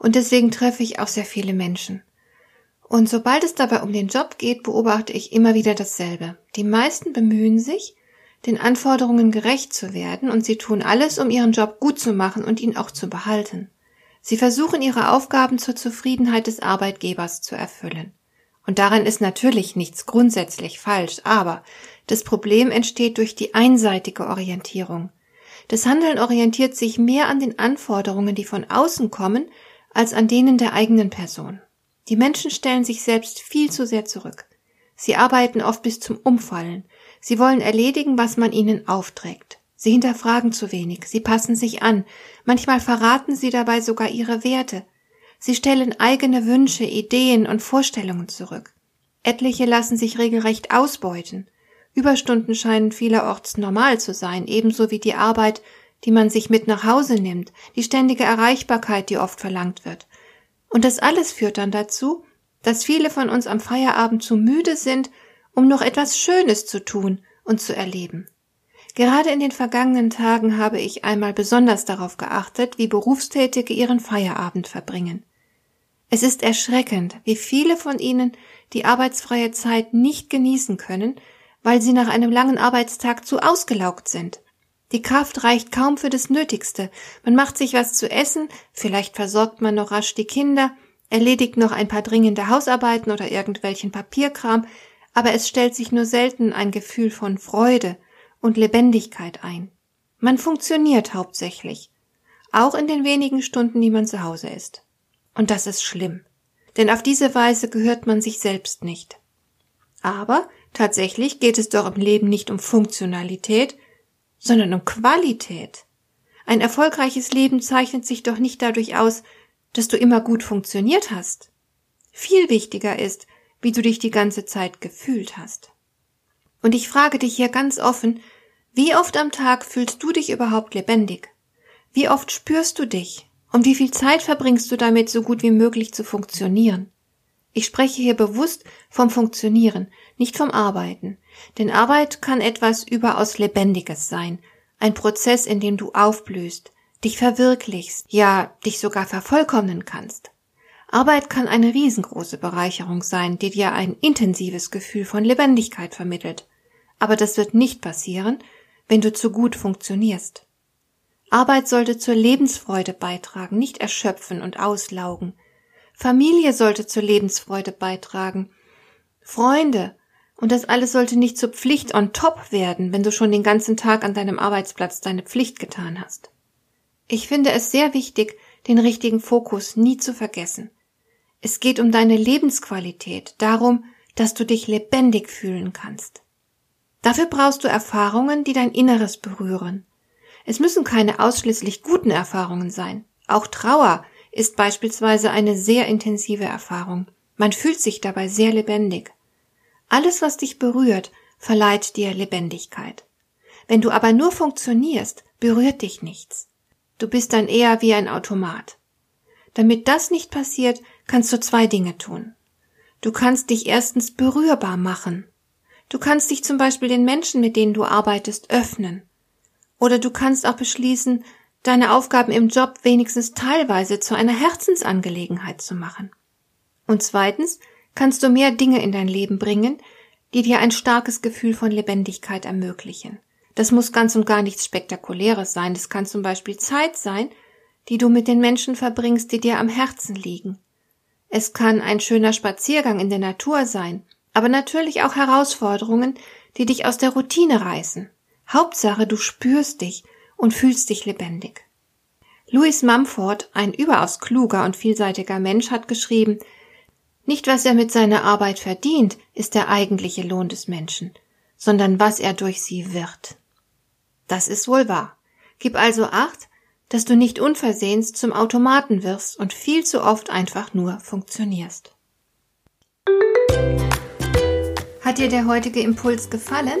und deswegen treffe ich auch sehr viele Menschen. Und sobald es dabei um den Job geht, beobachte ich immer wieder dasselbe. Die meisten bemühen sich, den Anforderungen gerecht zu werden und sie tun alles, um ihren Job gut zu machen und ihn auch zu behalten. Sie versuchen ihre Aufgaben zur Zufriedenheit des Arbeitgebers zu erfüllen. Und daran ist natürlich nichts grundsätzlich falsch, aber das Problem entsteht durch die einseitige Orientierung. Das Handeln orientiert sich mehr an den Anforderungen, die von außen kommen, als an denen der eigenen Person. Die Menschen stellen sich selbst viel zu sehr zurück. Sie arbeiten oft bis zum Umfallen. Sie wollen erledigen, was man ihnen aufträgt. Sie hinterfragen zu wenig, sie passen sich an, manchmal verraten sie dabei sogar ihre Werte. Sie stellen eigene Wünsche, Ideen und Vorstellungen zurück. Etliche lassen sich regelrecht ausbeuten. Überstunden scheinen vielerorts normal zu sein, ebenso wie die Arbeit, die man sich mit nach Hause nimmt, die ständige Erreichbarkeit, die oft verlangt wird. Und das alles führt dann dazu, dass viele von uns am Feierabend zu müde sind, um noch etwas Schönes zu tun und zu erleben. Gerade in den vergangenen Tagen habe ich einmal besonders darauf geachtet, wie Berufstätige ihren Feierabend verbringen. Es ist erschreckend, wie viele von ihnen die arbeitsfreie Zeit nicht genießen können, weil sie nach einem langen Arbeitstag zu ausgelaugt sind. Die Kraft reicht kaum für das Nötigste. Man macht sich was zu essen, vielleicht versorgt man noch rasch die Kinder, erledigt noch ein paar dringende Hausarbeiten oder irgendwelchen Papierkram, aber es stellt sich nur selten ein Gefühl von Freude und Lebendigkeit ein. Man funktioniert hauptsächlich, auch in den wenigen Stunden, die man zu Hause ist. Und das ist schlimm, denn auf diese Weise gehört man sich selbst nicht. Aber Tatsächlich geht es doch im Leben nicht um Funktionalität, sondern um Qualität. Ein erfolgreiches Leben zeichnet sich doch nicht dadurch aus, dass du immer gut funktioniert hast. Viel wichtiger ist, wie du dich die ganze Zeit gefühlt hast. Und ich frage dich hier ganz offen, wie oft am Tag fühlst du dich überhaupt lebendig? Wie oft spürst du dich? Und wie viel Zeit verbringst du damit, so gut wie möglich zu funktionieren? Ich spreche hier bewusst vom Funktionieren, nicht vom Arbeiten. Denn Arbeit kann etwas überaus Lebendiges sein, ein Prozess, in dem du aufblühst, dich verwirklichst, ja, dich sogar vervollkommnen kannst. Arbeit kann eine riesengroße Bereicherung sein, die dir ein intensives Gefühl von Lebendigkeit vermittelt. Aber das wird nicht passieren, wenn du zu gut funktionierst. Arbeit sollte zur Lebensfreude beitragen, nicht erschöpfen und auslaugen. Familie sollte zur Lebensfreude beitragen. Freunde. Und das alles sollte nicht zur Pflicht on top werden, wenn du schon den ganzen Tag an deinem Arbeitsplatz deine Pflicht getan hast. Ich finde es sehr wichtig, den richtigen Fokus nie zu vergessen. Es geht um deine Lebensqualität, darum, dass du dich lebendig fühlen kannst. Dafür brauchst du Erfahrungen, die dein Inneres berühren. Es müssen keine ausschließlich guten Erfahrungen sein. Auch Trauer ist beispielsweise eine sehr intensive Erfahrung. Man fühlt sich dabei sehr lebendig. Alles, was dich berührt, verleiht dir Lebendigkeit. Wenn du aber nur funktionierst, berührt dich nichts. Du bist dann eher wie ein Automat. Damit das nicht passiert, kannst du zwei Dinge tun. Du kannst dich erstens berührbar machen. Du kannst dich zum Beispiel den Menschen, mit denen du arbeitest, öffnen. Oder du kannst auch beschließen, deine Aufgaben im Job wenigstens teilweise zu einer Herzensangelegenheit zu machen. Und zweitens kannst du mehr Dinge in dein Leben bringen, die dir ein starkes Gefühl von Lebendigkeit ermöglichen. Das muss ganz und gar nichts Spektakuläres sein. Das kann zum Beispiel Zeit sein, die du mit den Menschen verbringst, die dir am Herzen liegen. Es kann ein schöner Spaziergang in der Natur sein, aber natürlich auch Herausforderungen, die dich aus der Routine reißen. Hauptsache, du spürst dich und fühlst dich lebendig. Louis Mumford, ein überaus kluger und vielseitiger Mensch, hat geschrieben, nicht was er mit seiner Arbeit verdient, ist der eigentliche Lohn des Menschen, sondern was er durch sie wird. Das ist wohl wahr. Gib also acht, dass du nicht unversehens zum Automaten wirst und viel zu oft einfach nur funktionierst. Hat dir der heutige Impuls gefallen?